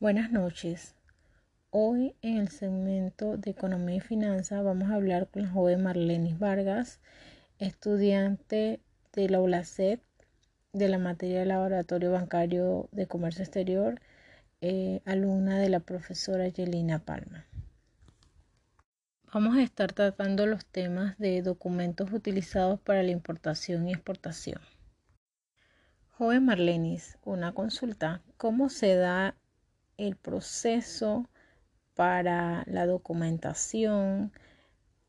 Buenas noches. Hoy en el segmento de Economía y Finanzas vamos a hablar con la joven Marlenis Vargas, estudiante de la ULACEP de la materia de Laboratorio Bancario de Comercio Exterior, eh, alumna de la profesora Yelina Palma. Vamos a estar tratando los temas de documentos utilizados para la importación y exportación. Joven Marlenis, una consulta. ¿Cómo se da el proceso para la documentación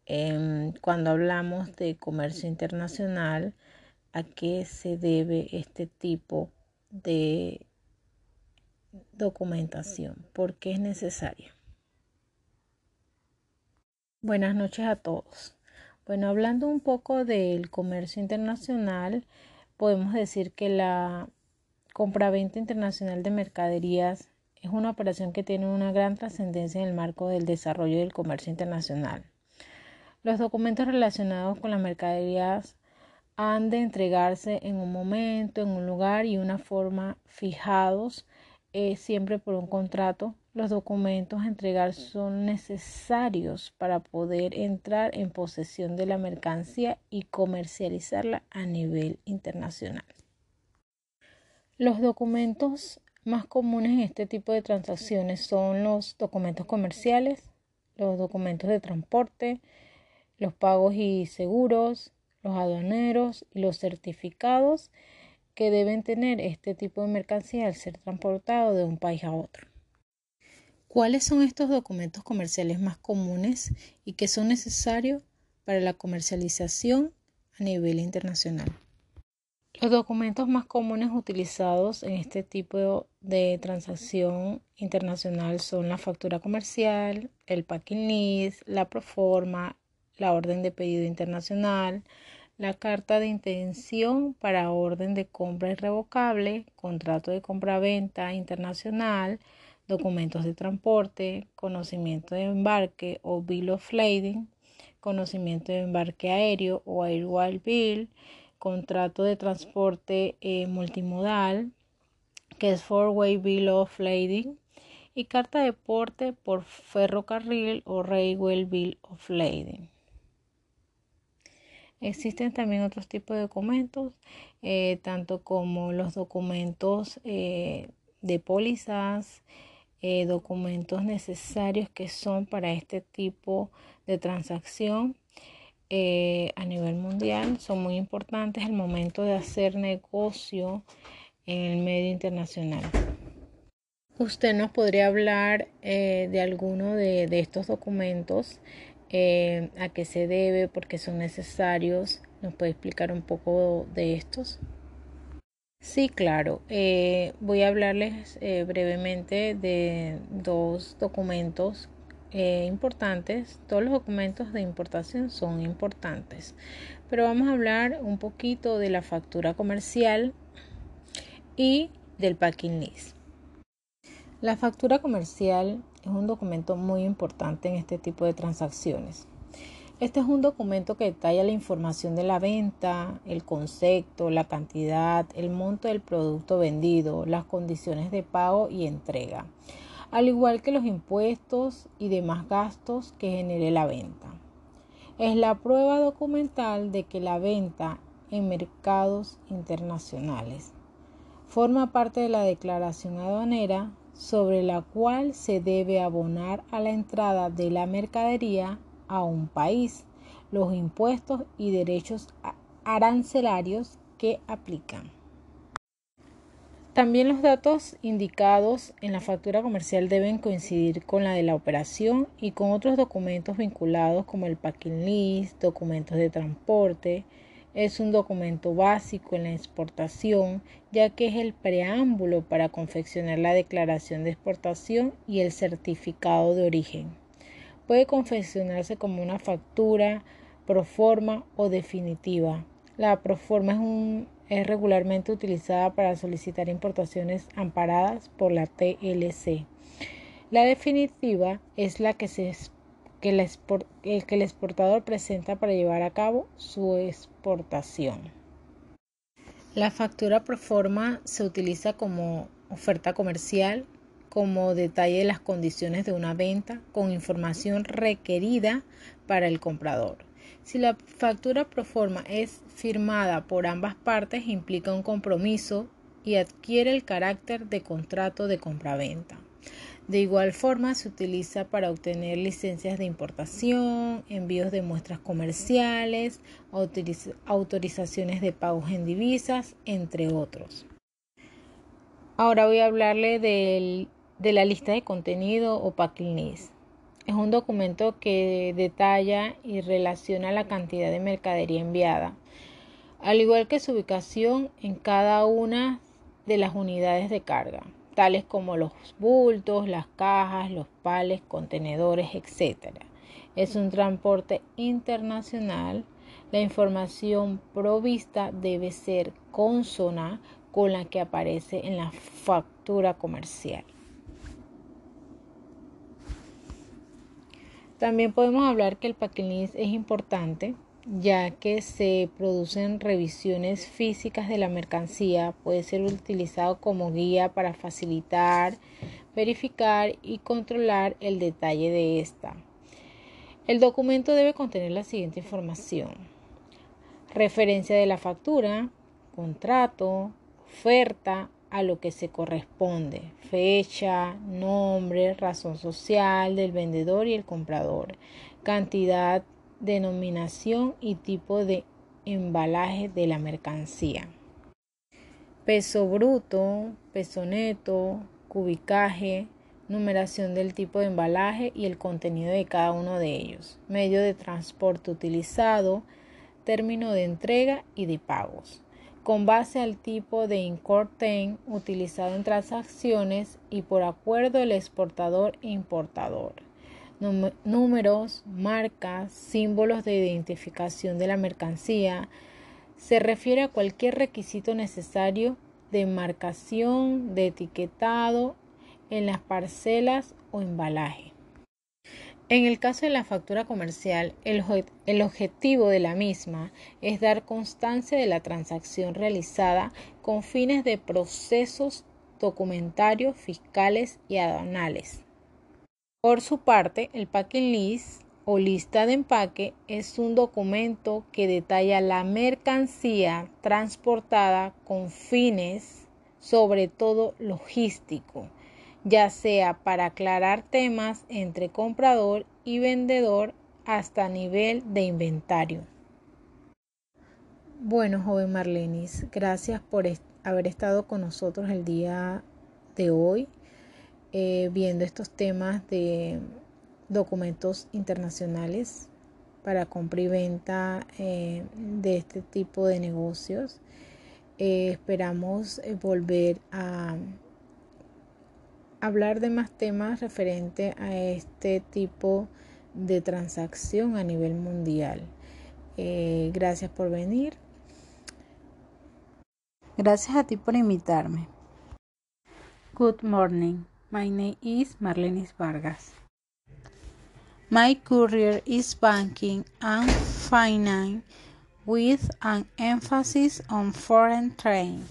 em, cuando hablamos de comercio internacional? ¿A qué se debe este tipo de documentación? ¿Por qué es necesario? Buenas noches a todos. Bueno, hablando un poco del comercio internacional, podemos decir que la compraventa internacional de mercaderías es una operación que tiene una gran trascendencia en el marco del desarrollo del comercio internacional. Los documentos relacionados con las mercaderías han de entregarse en un momento, en un lugar y una forma fijados eh, siempre por un contrato. Los documentos a entregar son necesarios para poder entrar en posesión de la mercancía y comercializarla a nivel internacional. Los documentos más comunes en este tipo de transacciones son los documentos comerciales, los documentos de transporte, los pagos y seguros, los aduaneros y los certificados que deben tener este tipo de mercancía al ser transportado de un país a otro. ¿Cuáles son estos documentos comerciales más comunes y que son necesarios para la comercialización a nivel internacional? Los documentos más comunes utilizados en este tipo de transacción internacional son la factura comercial, el packing list, la proforma, la orden de pedido internacional, la carta de intención para orden de compra irrevocable, contrato de compra-venta internacional, documentos de transporte, conocimiento de embarque o bill of lading, conocimiento de embarque aéreo o airwheel bill, contrato de transporte eh, multimodal, que es four-way bill of lading, y carta de porte por ferrocarril o railway bill of lading. Existen también otros tipos de documentos, eh, tanto como los documentos eh, de pólizas, documentos necesarios que son para este tipo de transacción a nivel mundial. Son muy importantes al momento de hacer negocio en el medio internacional. Usted nos podría hablar de alguno de estos documentos eh, a qué se debe, por qué son necesarios. ¿Nos puede explicar un poco de estos? Sí, claro. Eh, voy a hablarles eh, brevemente de dos documentos importantes. Todos los documentos de importación son importantes, pero vamos a hablar un poquito de la factura comercial y del packing list. La factura comercial es un documento muy importante en este tipo de transacciones. Este es un documento que detalla la información de la venta, el concepto, la cantidad, el monto del producto vendido, las condiciones de pago y entrega, al igual que los impuestos y demás gastos que genere la venta. Es la prueba documental de que la venta en mercados internacionales forma parte de la declaración aduanera sobre la cual se debe abonar a la entrada de la mercadería a un país los impuestos y derechos arancelarios que aplican. También los datos indicados en la factura comercial deben coincidir con la de la operación y con otros documentos vinculados como el packing list, documentos de transporte, es un documento básico en la exportación, ya que es el preámbulo para confeccionar la declaración de exportación y el certificado de origen. Puede confeccionarse como una factura, proforma o definitiva. La proforma es, es regularmente utilizada para solicitar importaciones amparadas por la TLC. La definitiva es la que el el exportador presenta para llevar a cabo su exportación. La factura pro forma se utiliza como oferta comercial como detalle de las condiciones de una venta con información requerida para el comprador. Si la factura pro forma es firmada por ambas partes, implica un compromiso y adquiere el carácter de contrato de compraventa. De igual forma, se utiliza para obtener licencias de importación, envíos de muestras comerciales, autorizaciones de pagos en divisas, entre otros. Ahora voy a hablarle de la lista de contenido o packing list. Es un documento que detalla y relaciona la cantidad de mercadería enviada, al igual que su ubicación en cada una de las unidades de carga, tales como los bultos, las cajas, los pales, contenedores, etc. Es un transporte internacional. La información provista debe ser consona con la que aparece en la factura comercial. También podemos hablar que el list es importante ya que se producen revisiones físicas de la mercancía, puede ser utilizado como guía para facilitar, verificar y controlar el detalle de esta. El documento debe contener la siguiente información. Referencia de la factura, contrato, oferta a lo que se corresponde, fecha, nombre, razón social del vendedor y el comprador, cantidad, denominación y tipo de embalaje de la mercancía. Peso bruto, peso neto, cubicaje, numeración del tipo de embalaje y el contenido de cada uno de ellos, medio de transporte utilizado, término de entrega y de pagos con base al tipo de incorten utilizado en transacciones y por acuerdo del exportador e importador. Números, marcas, símbolos de identificación de la mercancía. Se refiere a cualquier requisito necesario de marcación, de etiquetado en las parcelas o embalaje. En el caso de la factura comercial, el, objetivo de la misma es dar constancia de la transacción realizada con fines de procesos documentarios, fiscales y aduanales. Por su parte, el packing list o lista de empaque es un documento que detalla la mercancía transportada con fines sobre todo logístico ya sea para aclarar temas entre comprador y vendedor hasta nivel de inventario. Bueno, joven Marlenis, gracias por haber estado con nosotros el día de hoy eh, viendo estos temas de documentos internacionales para compra y venta eh, de este tipo de negocios. Eh, esperamos volver a hablar de más temas referente a este tipo de transacción a nivel mundial. Eh, gracias por venir. Gracias a ti por invitarme. Good morning. My name is Marlenis Vargas. My career is banking and finance with an emphasis on foreign trade.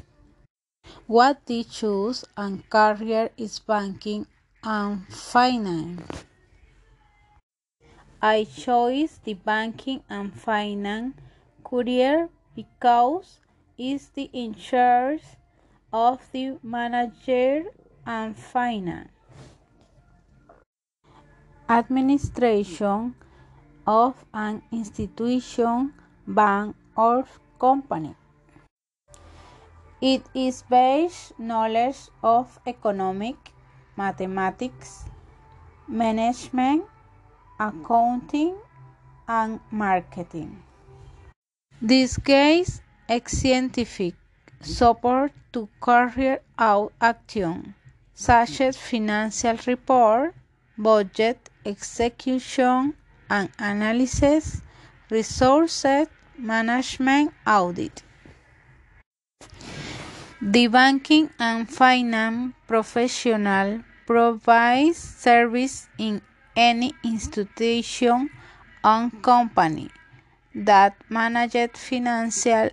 What they choose and career is banking and finance. I chose the banking and finance career because it's the in charge of the manager and finance administration of an institution, bank, or company. It is based knowledge of economic, mathematics, management, accounting, and marketing. This case gives scientific support to carry out action, such as financial report, budget execution and analysis, resources management audit. The banking and finance professional provides service in any institution or company that manages financial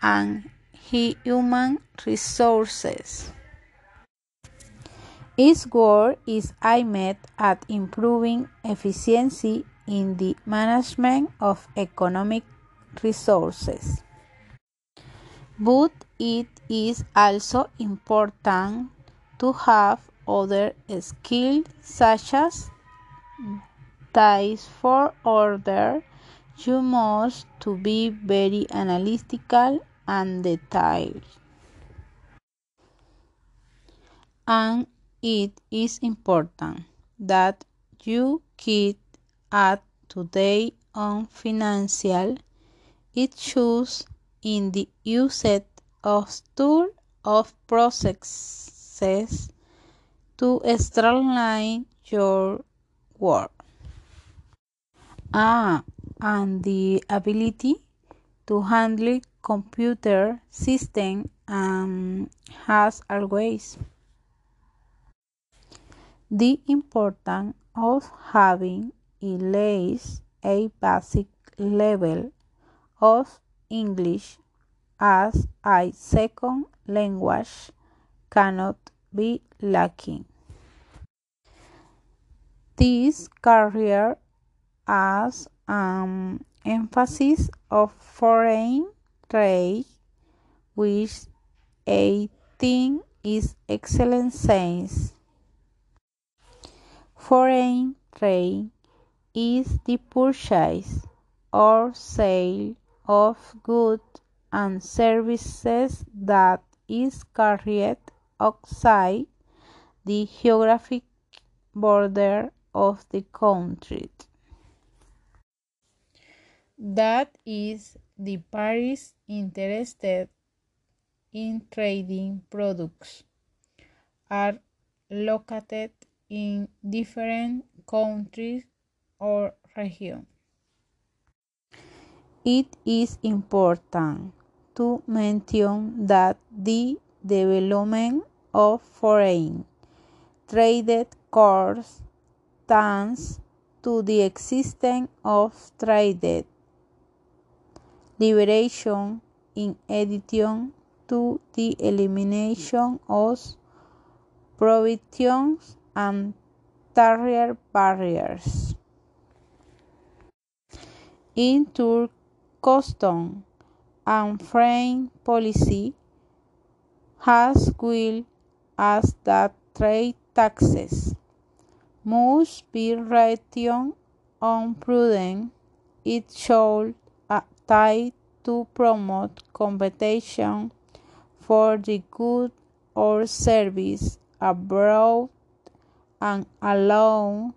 and human resources. Its work is aimed at improving efficiency in the management of economic resources. But it is also important to have other skills such as these for order you must to be very analytical and detailed. And it is important that you keep up to date on financial issues in the use of tools of processes to streamline your work. Ah, and the ability to handle computer system um, has always the importance of having at least a basic level of English as a second language cannot be lacking. This career has an emphasis of foreign trade, which I think is excellent sense. Foreign trade is the purchase or sale of goods and services that is carried outside the geographic border of the country. That is, the parties interested in trading products are located in different countries or regions. It is important to mention that the development of foreign traded cores tends to the existence of traded liberation in addition to the elimination of prohibitions and tariff barriers. In Turk custom and foreign policy has will as that trade taxes must be rationed on prudent it should tied to promote competition for the good or service abroad and allow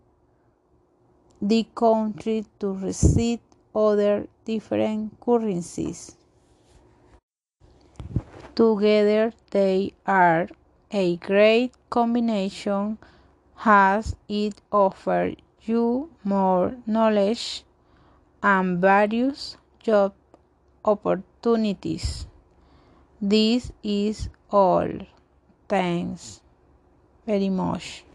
the country to receive other different currencies. Together they are a great combination as it offers you more knowledge and various job opportunities. This is all. Thanks very much.